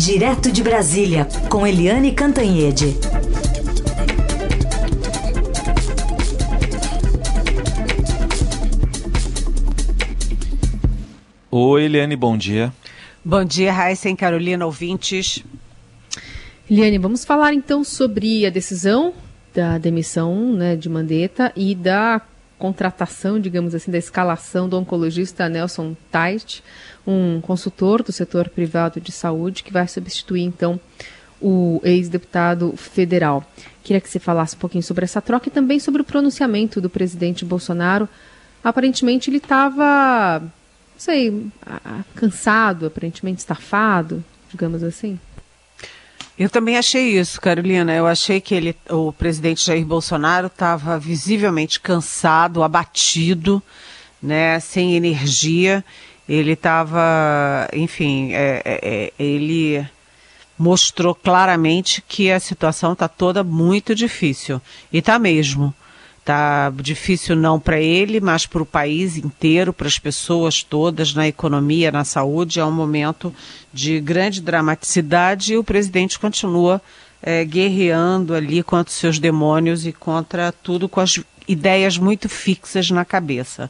Direto de Brasília, com Eliane Cantanhede. Oi, Eliane, bom dia. Bom dia, Raíssa e Carolina, ouvintes. Eliane, vamos falar então sobre a decisão da demissão né, de Mandetta e da contratação, digamos assim, da escalação do oncologista Nelson Tait, um consultor do setor privado de saúde que vai substituir então o ex-deputado federal. Queria que você falasse um pouquinho sobre essa troca e também sobre o pronunciamento do presidente Bolsonaro. Aparentemente ele estava, não sei, cansado, aparentemente estafado, digamos assim. Eu também achei isso, Carolina. Eu achei que ele, o presidente Jair Bolsonaro estava visivelmente cansado, abatido, né, sem energia. Ele estava, enfim, é, é, é, ele mostrou claramente que a situação está toda muito difícil. E está mesmo. Está difícil não para ele, mas para o país inteiro, para as pessoas todas, na economia, na saúde. É um momento de grande dramaticidade e o presidente continua é, guerreando ali contra os seus demônios e contra tudo com as ideias muito fixas na cabeça.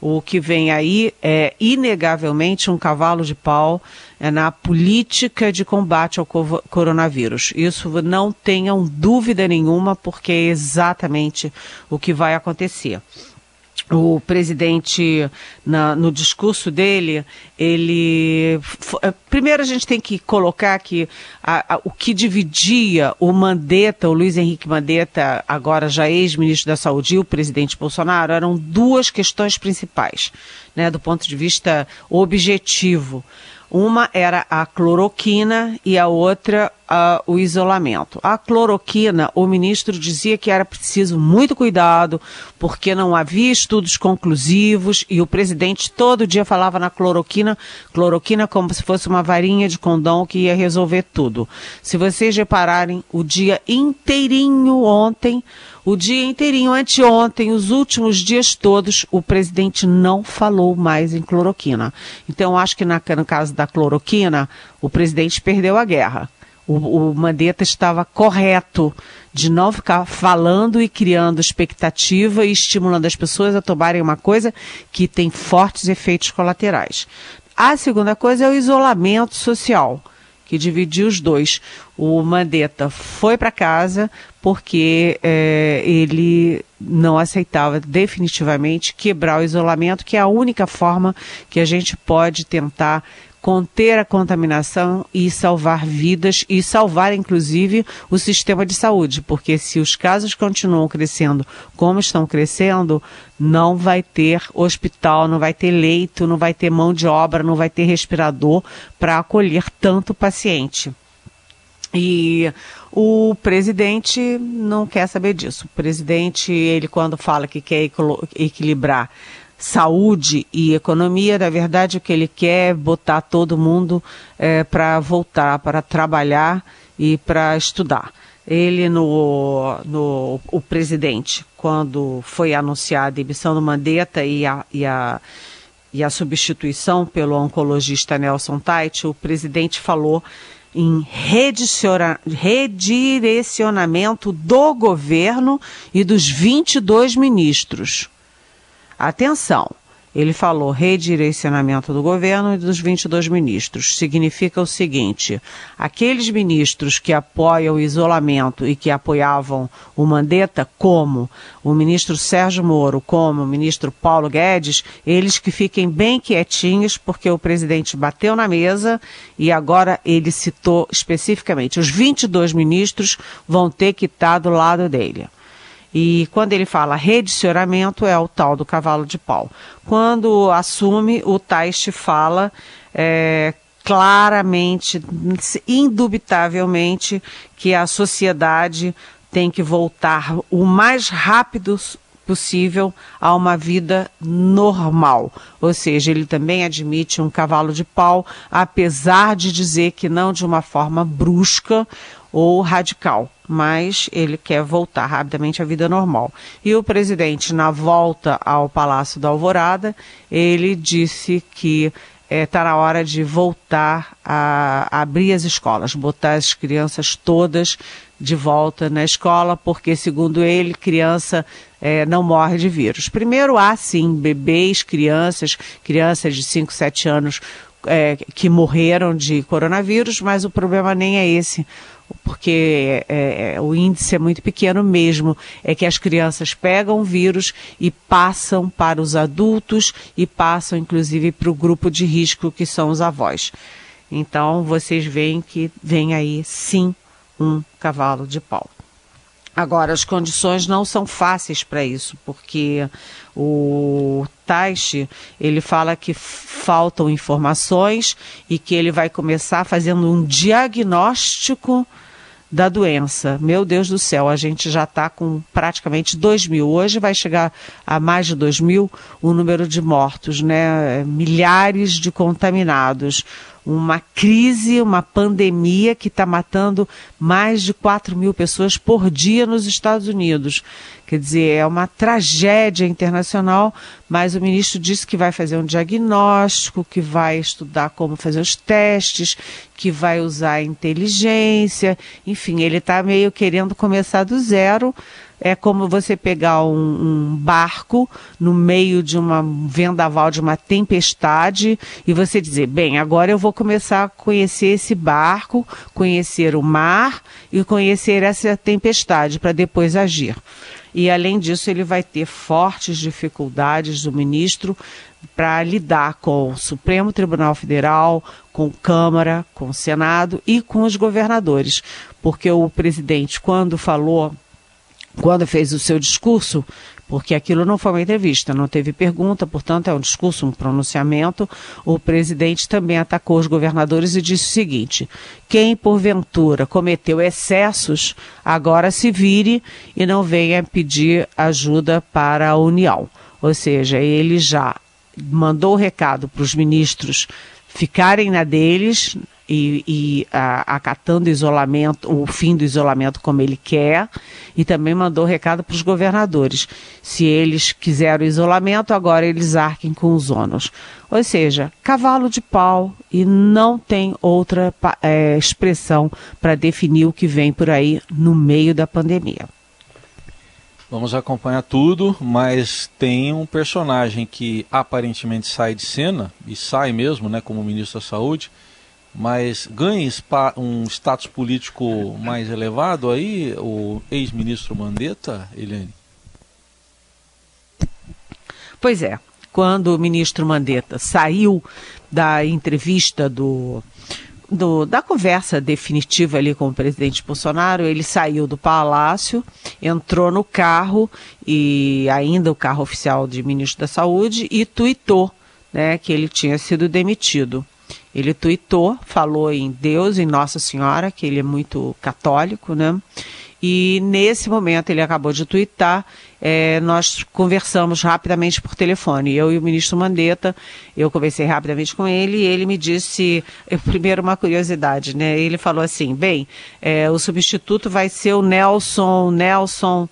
O que vem aí é inegavelmente um cavalo de pau é, na política de combate ao coronavírus. Isso não tenham dúvida nenhuma, porque é exatamente o que vai acontecer o presidente, na, no discurso dele, ele. Eh, primeiro a gente tem que colocar que a, a, o que dividia o Mandetta, o Luiz Henrique Mandetta, agora já ex-ministro da Saúde, e o presidente Bolsonaro, eram duas questões principais, né, do ponto de vista objetivo. Uma era a cloroquina e a outra uh, o isolamento. A cloroquina, o ministro dizia que era preciso muito cuidado, porque não havia estudos conclusivos e o presidente todo dia falava na cloroquina, cloroquina como se fosse uma varinha de condão que ia resolver tudo. Se vocês repararem, o dia inteirinho ontem, o dia inteirinho, anteontem, os últimos dias todos, o presidente não falou mais em cloroquina. Então, acho que na, no caso da cloroquina, o presidente perdeu a guerra. O, o Mandetta estava correto de não ficar falando e criando expectativa e estimulando as pessoas a tomarem uma coisa que tem fortes efeitos colaterais. A segunda coisa é o isolamento social que dividiu os dois. O Mandetta foi para casa porque é, ele não aceitava definitivamente quebrar o isolamento, que é a única forma que a gente pode tentar conter a contaminação e salvar vidas e salvar inclusive o sistema de saúde, porque se os casos continuam crescendo como estão crescendo, não vai ter hospital, não vai ter leito, não vai ter mão de obra, não vai ter respirador para acolher tanto paciente. E o presidente não quer saber disso. O presidente, ele quando fala que quer equilibrar saúde e economia, na verdade o que ele quer é botar todo mundo é, para voltar, para trabalhar e para estudar. Ele, no, no, o presidente, quando foi anunciada a demissão do Mandetta e a, e a, e a substituição pelo oncologista Nelson Tait, o presidente falou em redirecionamento do governo e dos 22 ministros. Atenção! Ele falou redirecionamento do governo e dos 22 ministros. Significa o seguinte: aqueles ministros que apoiam o isolamento e que apoiavam o Mandetta, como o ministro Sérgio Moro, como o ministro Paulo Guedes, eles que fiquem bem quietinhos, porque o presidente bateu na mesa e agora ele citou especificamente: os 22 ministros vão ter que estar do lado dele. E quando ele fala redicionamento, é o tal do cavalo de pau. Quando assume, o Taist fala é, claramente, indubitavelmente, que a sociedade tem que voltar o mais rápido possível a uma vida normal. Ou seja, ele também admite um cavalo de pau, apesar de dizer que não de uma forma brusca ou radical, mas ele quer voltar rapidamente à vida normal. E o presidente, na volta ao Palácio da Alvorada, ele disse que está é, tá na hora de voltar a, a abrir as escolas, botar as crianças todas de volta na escola, porque, segundo ele, criança é, não morre de vírus. Primeiro, há sim bebês, crianças, crianças de 5, 7 anos é, que morreram de coronavírus, mas o problema nem é esse porque é, é, o índice é muito pequeno mesmo, é que as crianças pegam o vírus e passam para os adultos e passam inclusive para o grupo de risco que são os avós. Então vocês veem que vem aí sim um cavalo de pau. Agora, as condições não são fáceis para isso, porque o Taishi, ele fala que faltam informações e que ele vai começar fazendo um diagnóstico da doença. Meu Deus do céu, a gente já está com praticamente 2 mil. Hoje vai chegar a mais de 2 mil o número de mortos, né? Milhares de contaminados uma crise, uma pandemia que está matando mais de 4 mil pessoas por dia nos Estados Unidos. Quer dizer, é uma tragédia internacional, mas o ministro disse que vai fazer um diagnóstico, que vai estudar como fazer os testes, que vai usar inteligência, enfim, ele está meio querendo começar do zero é como você pegar um, um, barco no meio de uma vendaval, de uma tempestade, e você dizer, bem, agora eu vou começar a conhecer esse barco, conhecer o mar e conhecer essa tempestade para depois agir. E além disso, ele vai ter fortes dificuldades do ministro para lidar com o Supremo Tribunal Federal, com Câmara, com Senado e com os governadores, porque o presidente, quando falou quando fez o seu discurso, porque aquilo não foi uma entrevista, não teve pergunta, portanto é um discurso, um pronunciamento, o presidente também atacou os governadores e disse o seguinte: quem porventura cometeu excessos, agora se vire e não venha pedir ajuda para a União. Ou seja, ele já mandou o recado para os ministros ficarem na deles, e, e a, acatando isolamento, o fim do isolamento como ele quer, e também mandou recado para os governadores. Se eles quiseram isolamento, agora eles arquem com os ônus. Ou seja, cavalo de pau e não tem outra é, expressão para definir o que vem por aí no meio da pandemia. Vamos acompanhar tudo, mas tem um personagem que aparentemente sai de cena, e sai mesmo, né, como ministro da Saúde, mas ganha um status político mais elevado aí, o ex-ministro Mandetta, Eliane? Pois é, quando o ministro Mandetta saiu da entrevista do, do, da conversa definitiva ali com o presidente Bolsonaro, ele saiu do palácio, entrou no carro, e ainda o carro oficial de ministro da Saúde, e tuitou né, que ele tinha sido demitido. Ele tuitou, falou em Deus, em Nossa Senhora, que ele é muito católico, né? E nesse momento ele acabou de tuitar, é, nós conversamos rapidamente por telefone. Eu e o ministro Mandetta, eu conversei rapidamente com ele e ele me disse, primeiro uma curiosidade, né? Ele falou assim, bem, é, o substituto vai ser o Nelson, Nelson,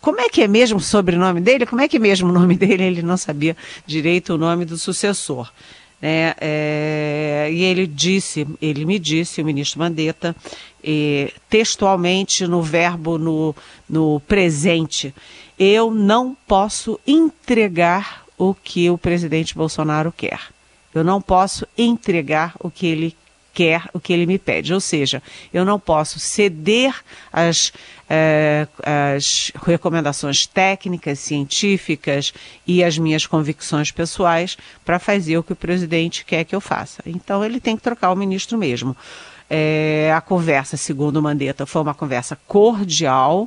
como é que é mesmo o sobrenome dele? Como é que é mesmo o nome dele? Ele não sabia direito o nome do sucessor. Né? É, e ele disse, ele me disse, o ministro Mandetta, textualmente no verbo no, no presente, eu não posso entregar o que o presidente Bolsonaro quer. Eu não posso entregar o que ele quer, o que ele me pede. Ou seja, eu não posso ceder as, eh, recomendações técnicas, científicas e as minhas convicções pessoais para fazer o que o presidente quer que eu faça. Então ele tem que trocar o ministro mesmo. É, a conversa, segundo Mandetta, foi uma conversa cordial.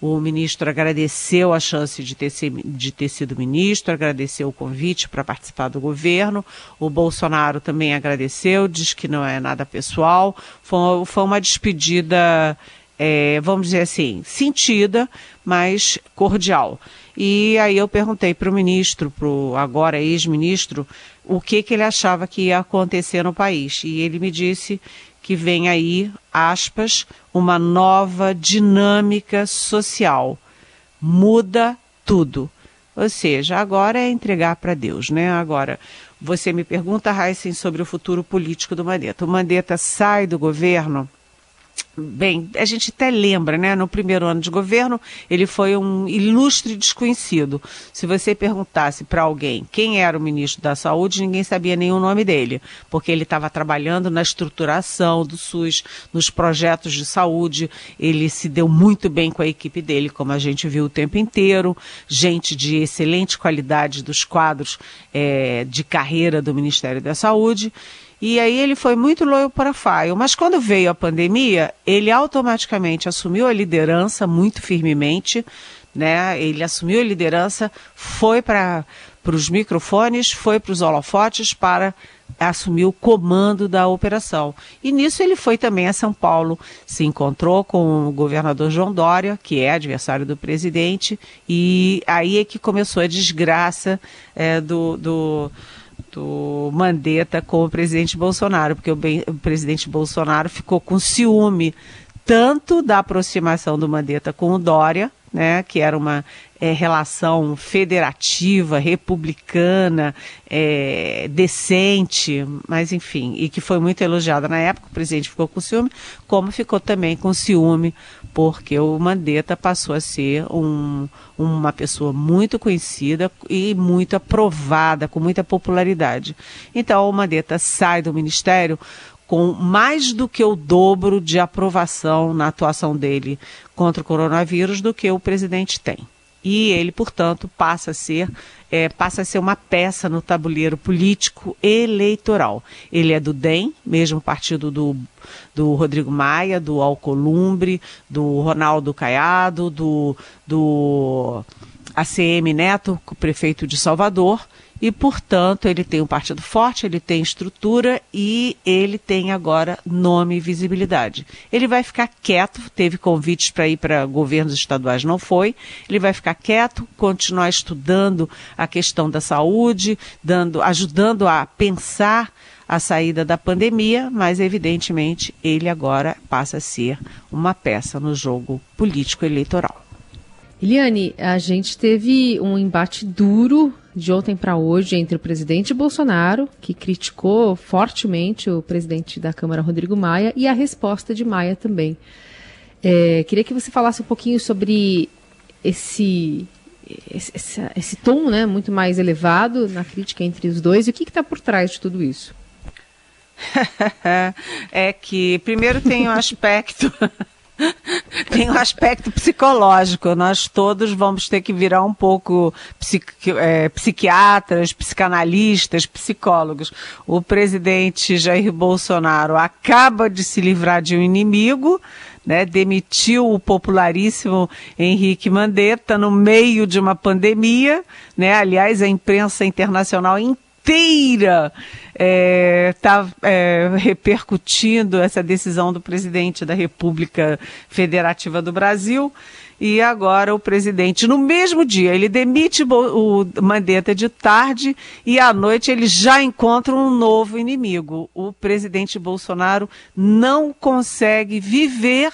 O ministro agradeceu a chance de ter, de ter sido ministro, agradeceu o convite para participar do governo. O Bolsonaro também agradeceu, diz que não é nada pessoal. Foi, foi uma despedida, é, vamos dizer assim, sentida, mas cordial. E aí eu perguntei para o ministro, para o agora ex-ministro, o que, que ele achava que ia acontecer no país. E ele me disse que vem aí, aspas, uma nova dinâmica social. Muda tudo. Ou seja, agora é entregar para Deus, né? Agora, você me pergunta, Heisen, sobre o futuro político do Mandetta. O Mandetta sai do governo Bem, a gente até lembra, né? No primeiro ano de governo, ele foi um ilustre desconhecido. Se você perguntasse para alguém quem era o ministro da Saúde, ninguém sabia o nome dele, porque ele estava trabalhando na estruturação do SUS, nos projetos de saúde. Ele se deu muito bem com a equipe dele, como a gente viu o tempo inteiro. Gente de excelente qualidade dos quadros é, de carreira do Ministério da Saúde. E aí ele foi muito loyal para Faio. Mas quando veio a pandemia, ele automaticamente assumiu a liderança muito firmemente, né? Ele assumiu a liderança, foi para os microfones, foi para os holofotes para assumir o comando da operação. E nisso ele foi também a São Paulo, se encontrou com o governador João Dória, que é adversário do presidente, e aí é que começou a desgraça é, do, do do Mandetta com o presidente Bolsonaro, porque o, bem, o presidente Bolsonaro ficou com ciúme tanto da aproximação do Mandetta com o Dória, né, que era uma é, relação federativa, republicana, é, decente, mas enfim, e que foi muito elogiada na época, o presidente ficou com ciúme, como ficou também com ciúme, porque o Mandetta passou a ser um, uma pessoa muito conhecida e muito aprovada, com muita popularidade. Então o Mandetta sai do ministério com mais do que o dobro de aprovação na atuação dele contra o coronavírus do que o presidente tem. E ele, portanto, passa a ser é, passa a ser uma peça no tabuleiro político eleitoral. Ele é do DEM, mesmo partido do, do Rodrigo Maia, do Alcolumbre, do Ronaldo Caiado, do, do ACM Neto, prefeito de Salvador, e, portanto, ele tem um partido forte, ele tem estrutura e ele tem agora nome e visibilidade. Ele vai ficar quieto, teve convites para ir para governos estaduais, não foi. Ele vai ficar quieto, continuar estudando a questão da saúde, dando, ajudando a pensar a saída da pandemia, mas evidentemente ele agora passa a ser uma peça no jogo político eleitoral. Eliane, a gente teve um embate duro de ontem para hoje entre o presidente Bolsonaro, que criticou fortemente o presidente da Câmara, Rodrigo Maia, e a resposta de Maia também. É, queria que você falasse um pouquinho sobre esse, esse, esse tom né, muito mais elevado na crítica entre os dois e o que está por trás de tudo isso. é que, primeiro, tem o um aspecto. Tem um aspecto psicológico. Nós todos vamos ter que virar um pouco psiqui é, psiquiatras, psicanalistas, psicólogos. O presidente Jair Bolsonaro acaba de se livrar de um inimigo. Né, demitiu o popularíssimo Henrique Mandetta no meio de uma pandemia, né? Aliás, a imprensa internacional inteira está é, tá, é, repercutindo essa decisão do presidente da República Federativa do Brasil. E agora o presidente, no mesmo dia, ele demite o Mandetta de tarde e à noite ele já encontra um novo inimigo. O presidente Bolsonaro não consegue viver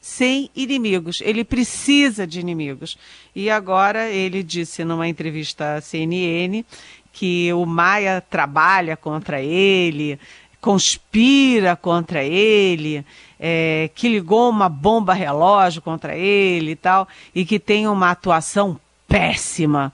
sem inimigos. Ele precisa de inimigos. E agora ele disse numa entrevista à CNN que o Maia trabalha contra ele, conspira contra ele, é, que ligou uma bomba relógio contra ele e tal, e que tem uma atuação péssima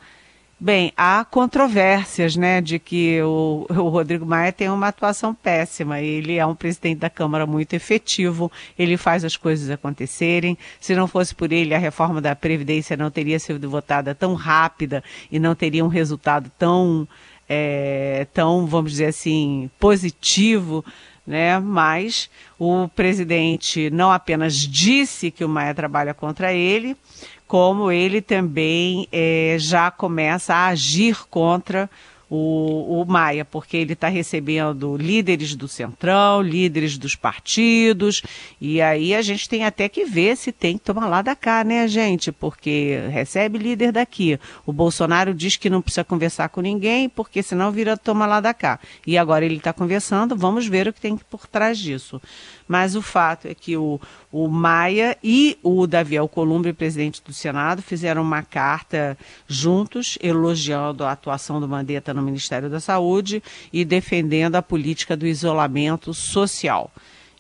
Bem, há controvérsias, né, de que o, o, Rodrigo Maia tem uma atuação péssima. Ele é um presidente da Câmara muito efetivo, ele faz as coisas acontecerem. Se não fosse por ele, a reforma da Previdência não teria sido votada tão rápida e não teria um resultado tão, é, tão vamos dizer assim, positivo. Né? Mas o presidente não apenas disse que o Maia trabalha contra ele, como ele também é, já começa a agir contra o, o Maia, porque ele está recebendo líderes do Centrão, líderes dos partidos, e aí a gente tem até que ver se tem que tomar lá da cá, né, gente? Porque recebe líder daqui. O Bolsonaro diz que não precisa conversar com ninguém, porque senão vira tomar lá da cá. E agora ele está conversando, vamos ver o que tem por trás disso. Mas o fato é que o, o Maia e o Davi Alcolumbre, presidente do Senado, fizeram uma carta juntos elogiando a atuação do Mandetta no Ministério da Saúde e defendendo a política do isolamento social.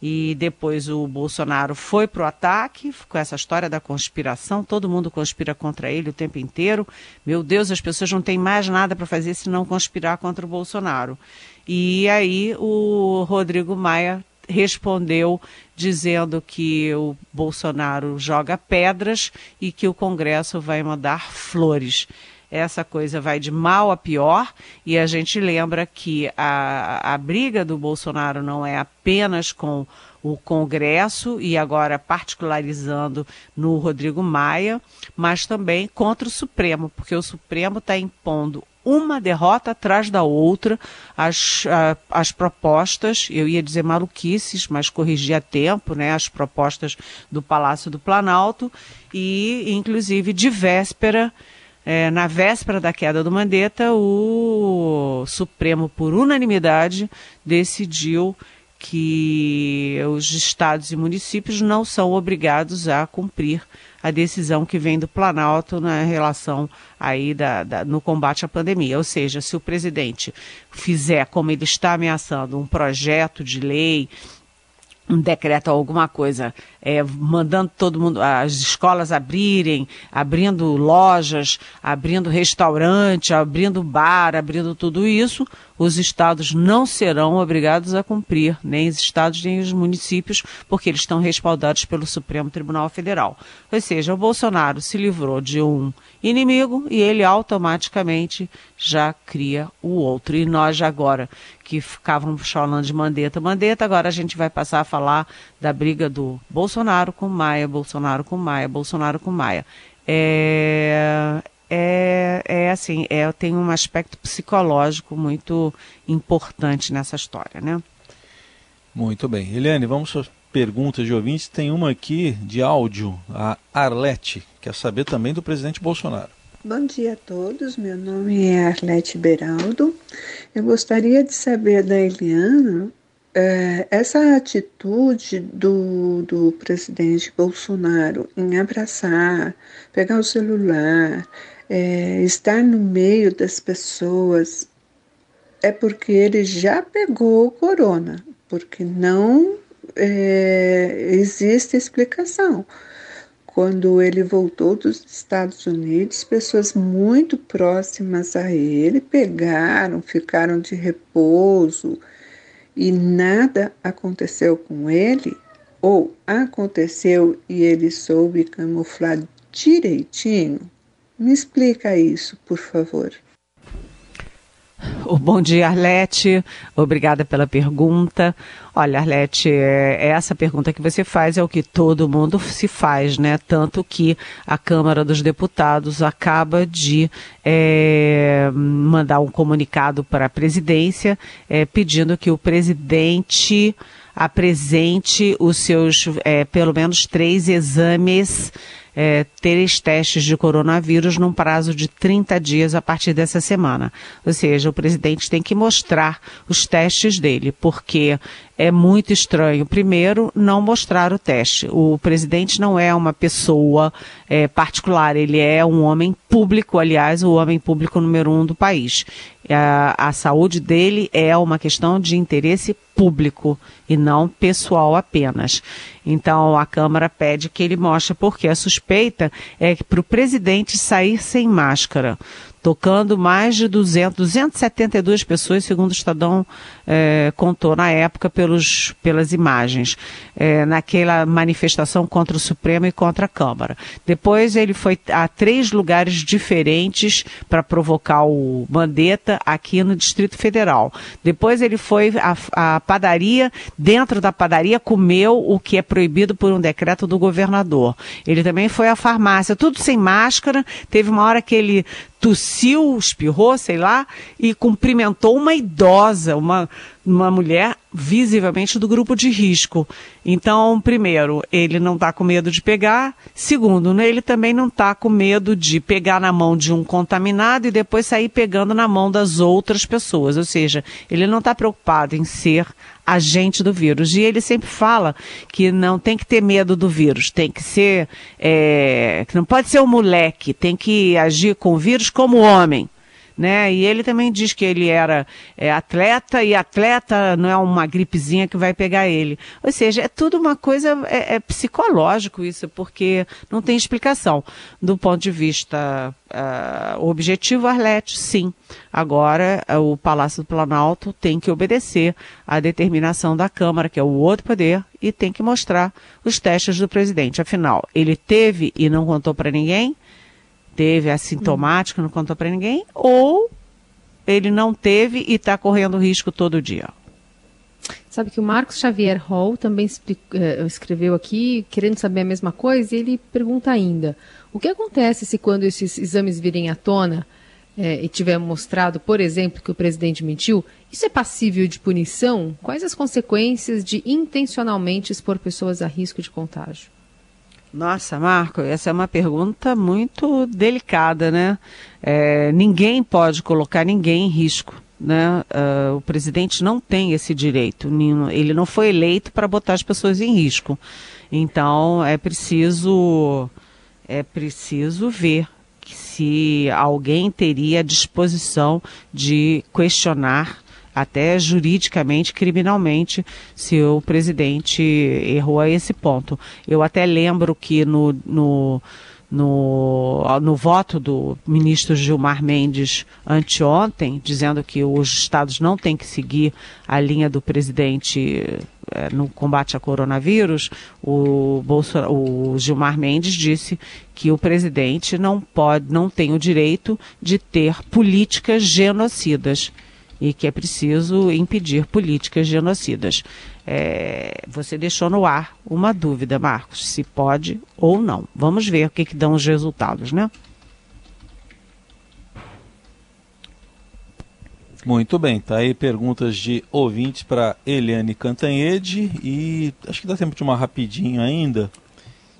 E depois o Bolsonaro foi para o ataque com essa história da conspiração. Todo mundo conspira contra ele o tempo inteiro. Meu Deus, as pessoas não têm mais nada para fazer senão conspirar contra o Bolsonaro. E aí o Rodrigo Maia respondeu dizendo que o Bolsonaro joga pedras e que o Congresso vai mandar flores. Essa coisa vai de mal a pior e a gente lembra que a, a briga do Bolsonaro não é apenas com o Congresso e agora particularizando no Rodrigo Maia, mas também contra o Supremo, porque o Supremo está impondo uma derrota atrás da outra, as, as propostas, eu ia dizer maluquices, mas corrigi a tempo, né, as propostas do Palácio do Planalto, e inclusive de véspera, é, na véspera da queda do Mandetta, o Supremo, por unanimidade, decidiu que os estados e municípios não são obrigados a cumprir a decisão que vem do Planalto na relação aí da, da, no combate à pandemia. Ou seja, se o presidente fizer, como ele está ameaçando, um projeto de lei um decreto ou alguma coisa, é, mandando todo mundo, as escolas abrirem, abrindo lojas, abrindo restaurante, abrindo bar, abrindo tudo isso, os estados não serão obrigados a cumprir, nem os estados nem os municípios, porque eles estão respaldados pelo Supremo Tribunal Federal. Ou seja, o Bolsonaro se livrou de um inimigo e ele automaticamente já cria o outro. E nós agora que ficávamos falando de Mandetta, Mandetta, agora a gente vai passar a falar da briga do Bolsonaro com Maia, Bolsonaro com Maia, Bolsonaro com Maia. É, é, é assim, é, tem um aspecto psicológico muito importante nessa história, né? Muito bem. Eliane, vamos às perguntas de ouvintes. Tem uma aqui de áudio, a Arlete, quer saber também do presidente Bolsonaro. Bom dia a todos, meu nome é Arlete Beraldo. Eu gostaria de saber da Eliana é, essa atitude do, do presidente Bolsonaro em abraçar, pegar o celular, é, estar no meio das pessoas é porque ele já pegou o corona, porque não é, existe explicação. Quando ele voltou dos Estados Unidos, pessoas muito próximas a ele pegaram, ficaram de repouso e nada aconteceu com ele, ou aconteceu e ele soube camuflar direitinho, me explica isso, por favor. O bom dia, Arlete. Obrigada pela pergunta. Olha, Arlete, é, essa pergunta que você faz é o que todo mundo se faz, né? Tanto que a Câmara dos Deputados acaba de é, mandar um comunicado para a presidência é, pedindo que o presidente apresente os seus, é, pelo menos, três exames é, três testes de coronavírus num prazo de 30 dias a partir dessa semana. Ou seja, o presidente tem que mostrar os testes dele, porque é muito estranho, primeiro, não mostrar o teste. O presidente não é uma pessoa é, particular, ele é um homem público, aliás, o homem público número um do país. A, a saúde dele é uma questão de interesse público e não pessoal apenas. Então, a Câmara pede que ele mostre, porque a suspeita é que para o presidente sair sem máscara tocando mais de 200, 272 pessoas, segundo o Estadão é, contou na época pelos, pelas imagens, é, naquela manifestação contra o Supremo e contra a Câmara. Depois ele foi a três lugares diferentes para provocar o Mandetta aqui no Distrito Federal. Depois ele foi à padaria, dentro da padaria comeu o que é proibido por um decreto do governador. Ele também foi à farmácia, tudo sem máscara. Teve uma hora que ele tossiu, espirrou, sei lá, e cumprimentou uma idosa, uma uma mulher visivelmente do grupo de risco. Então, primeiro, ele não está com medo de pegar. Segundo, né, ele também não está com medo de pegar na mão de um contaminado e depois sair pegando na mão das outras pessoas. Ou seja, ele não está preocupado em ser agente do vírus. E ele sempre fala que não tem que ter medo do vírus, tem que ser, é, não pode ser um moleque, tem que agir com o vírus como homem né? E ele também diz que ele era é, atleta e atleta não é uma gripezinha que vai pegar ele. Ou seja, é tudo uma coisa é, é psicológico isso, porque não tem explicação. Do ponto de vista uh, objetivo, Arlete, sim. Agora, uh, o Palácio do Planalto tem que obedecer à determinação da Câmara, que é o outro poder, e tem que mostrar os testes do presidente. Afinal, ele teve e não contou para ninguém teve assintomático, não contou para ninguém, ou ele não teve e está correndo risco todo dia. Sabe que o Marcos Xavier Hall também eh, escreveu aqui, querendo saber a mesma coisa, e ele pergunta ainda: o que acontece se quando esses exames virem à tona é, e tiver mostrado, por exemplo, que o presidente mentiu, isso é passível de punição? Quais as consequências de intencionalmente expor pessoas a risco de contágio? Nossa, Marco, essa é uma pergunta muito delicada, né? É, ninguém pode colocar ninguém em risco. Né? Uh, o presidente não tem esse direito. Ele não foi eleito para botar as pessoas em risco. Então é preciso é preciso ver se alguém teria disposição de questionar até juridicamente, criminalmente, se o presidente errou a esse ponto. Eu até lembro que no, no no, no voto do ministro Gilmar Mendes anteontem, dizendo que os estados não têm que seguir a linha do presidente é, no combate a coronavírus, o, o Gilmar Mendes disse que o presidente não pode, não tem o direito de ter políticas genocidas e que é preciso impedir políticas genocidas. É, você deixou no ar uma dúvida, Marcos, se pode ou não. Vamos ver o que, que dão os resultados, né? Muito bem, tá aí perguntas de ouvintes para Eliane Cantanhede e acho que dá tempo de uma rapidinho ainda.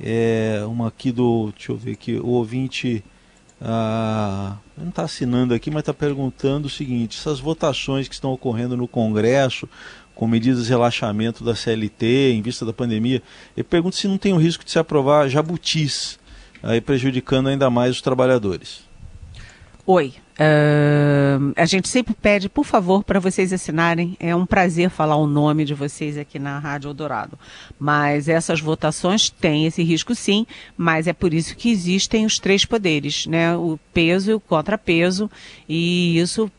É, uma aqui do, deixa eu ver aqui, o ouvinte ah, não está assinando aqui, mas está perguntando o seguinte: essas votações que estão ocorrendo no Congresso com medidas de relaxamento da CLT em vista da pandemia, ele pergunta se não tem o risco de se aprovar jabutis, aí prejudicando ainda mais os trabalhadores. Oi. Uh, a gente sempre pede, por favor, para vocês assinarem. É um prazer falar o nome de vocês aqui na Rádio Eldorado. Mas essas votações têm esse risco sim, mas é por isso que existem os três poderes, né? O peso e o contrapeso, e isso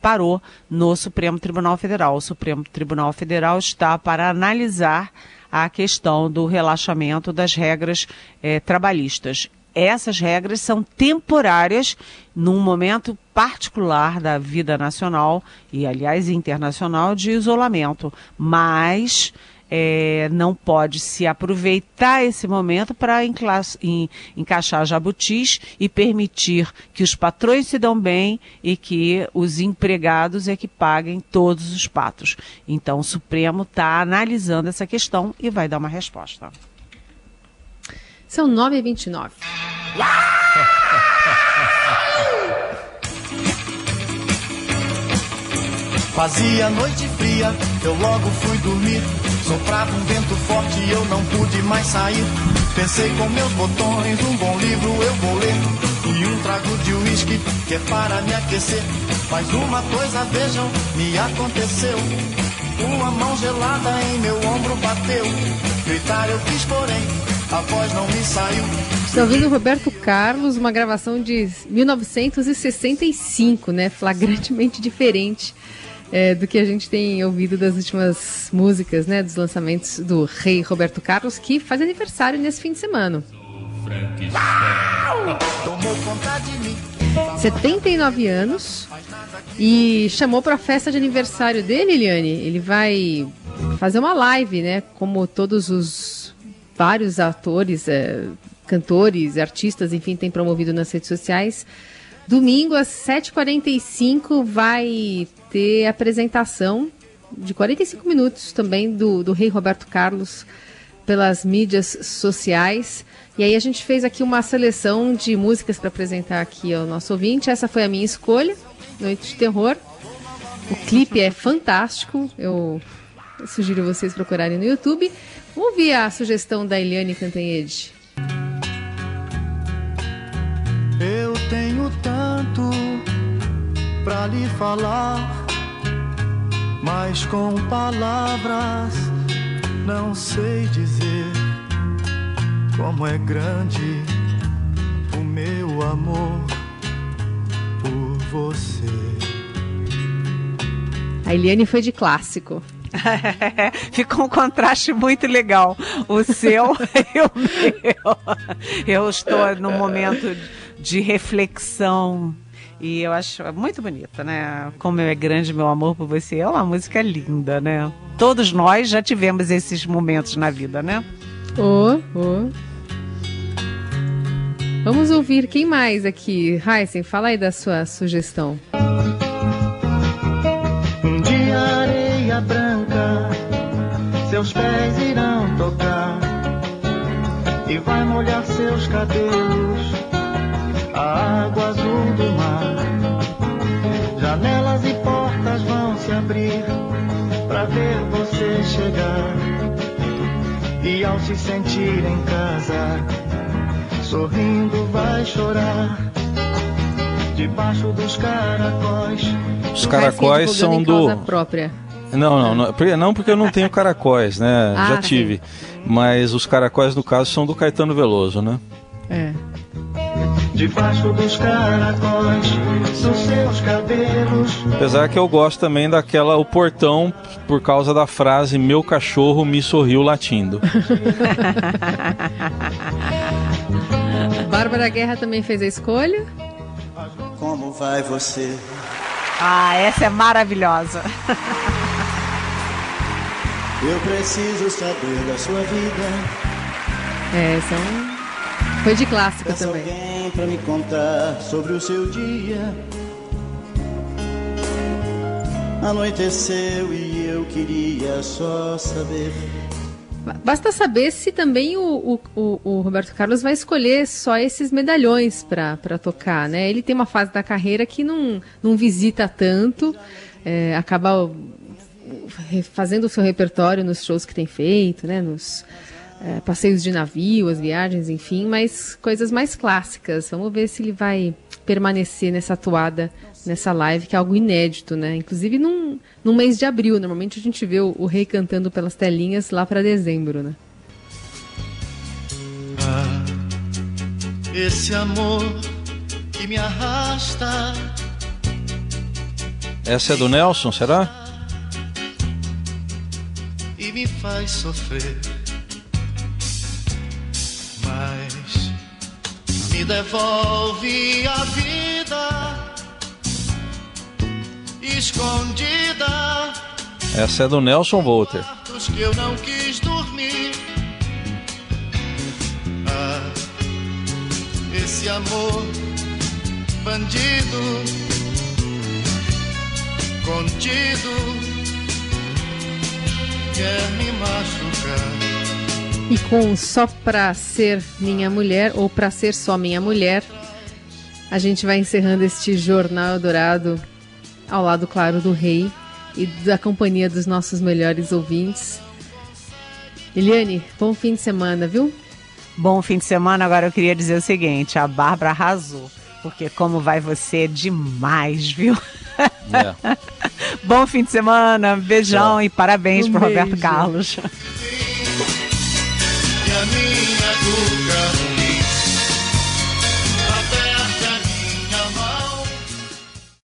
parou no Supremo Tribunal Federal. O Supremo Tribunal Federal está para analisar a questão do relaxamento das regras eh, trabalhistas essas regras são temporárias num momento particular da vida nacional e, aliás, internacional de isolamento, mas é, não pode se aproveitar esse momento para encaixar jabutis e permitir que os patrões se dão bem e que os empregados é que paguem todos os patos. Então, o Supremo está analisando essa questão e vai dar uma resposta. São 9h29. Fazia noite fria, eu logo fui dormir. Soprava um vento forte e eu não pude mais sair. Pensei com meus botões, um bom livro eu vou ler. E um trago de uísque que é para me aquecer. Mas uma coisa, vejam, me aconteceu. Uma mão gelada em meu ombro bateu. Gritar eu quis, porém, a voz não me saiu. Estou ouvindo Roberto Carlos, uma gravação de 1965, né? Flagrantemente diferente é, do que a gente tem ouvido das últimas músicas, né? Dos lançamentos do rei Roberto Carlos, que faz aniversário nesse fim de semana. 79 anos e chamou para a festa de aniversário dele, Eliane. Ele vai fazer uma live, né? Como todos os vários atores, é, cantores, artistas, enfim, têm promovido nas redes sociais. Domingo às 7h45 vai ter apresentação de 45 minutos também do, do rei Roberto Carlos pelas mídias sociais. E aí a gente fez aqui uma seleção de músicas para apresentar aqui ao nosso ouvinte. Essa foi a minha escolha, Noite de Terror. O clipe é fantástico, eu sugiro vocês procurarem no YouTube. Vamos ouvir a sugestão da Eliane Cantanhede. Eu tenho tanto pra lhe falar, mas com palavras não sei dizer como é grande o meu amor por você. A Eliane foi de clássico. Ficou um contraste muito legal. O seu e o meu. Eu estou num momento de reflexão e eu acho muito bonita, né? Como é grande meu amor por você. É uma música linda, né? Todos nós já tivemos esses momentos na vida, né? Oh, oh. Vamos ouvir quem mais aqui. Heisen, fala aí da sua sugestão. De areia branca, seus pés irão tocar e vai molhar seus cabelos. A água azul do mar, janelas e portas vão se abrir para ver você chegar. E ao se sentir em casa, sorrindo vai chorar. Debaixo dos caracóis. Os caracóis são do. própria. Não, não, não, porque- não porque eu não tenho caracóis, né? Ah, Já sim. tive. Mas os caracóis, no caso, são do Caetano Veloso, né? É. Debaixo dos caracóis, dos seus cabelos. Apesar que eu gosto também daquela O Portão, por causa da frase Meu cachorro me sorriu latindo. Bárbara Guerra também fez a escolha. Como vai você? Ah, essa é maravilhosa. Eu preciso saber da sua vida. É, são... Foi de clássica Peça também. alguém pra me contar sobre o seu dia. Anoiteceu e eu queria só saber. Basta saber se também o, o, o- Roberto Carlos vai escolher só esses medalhões para tocar, né? Ele tem uma fase da carreira que não, não visita tanto, é, acaba fazendo o seu repertório nos shows que tem feito, né? Nos é, passeios de navio, as viagens, enfim, mas coisas mais clássicas. Vamos ver se ele vai permanecer nessa toada, nessa live, que é algo inédito, né? Inclusive num, num mês de abril. Normalmente a gente vê o, o rei cantando pelas telinhas lá para dezembro, né? Esse amor que me arrasta. Essa é do Nelson, será? Me faz sofrer. Mas me devolve a vida escondida. Essa é do Nelson Volter. Que eu não quis dormir. Ah, esse amor bandido, contido, quer me machucar. E com Só Pra Ser Minha Mulher, ou Pra Ser Só Minha Mulher, a gente vai encerrando este Jornal Dourado ao lado, claro, do rei e da companhia dos nossos melhores ouvintes. Eliane, bom fim de semana, viu? Bom fim de semana. Agora eu queria dizer o seguinte: a Bárbara arrasou. Porque como vai você é demais, viu? É. Bom fim de semana, beijão e parabéns Um pro Roberto beijo. Carlos.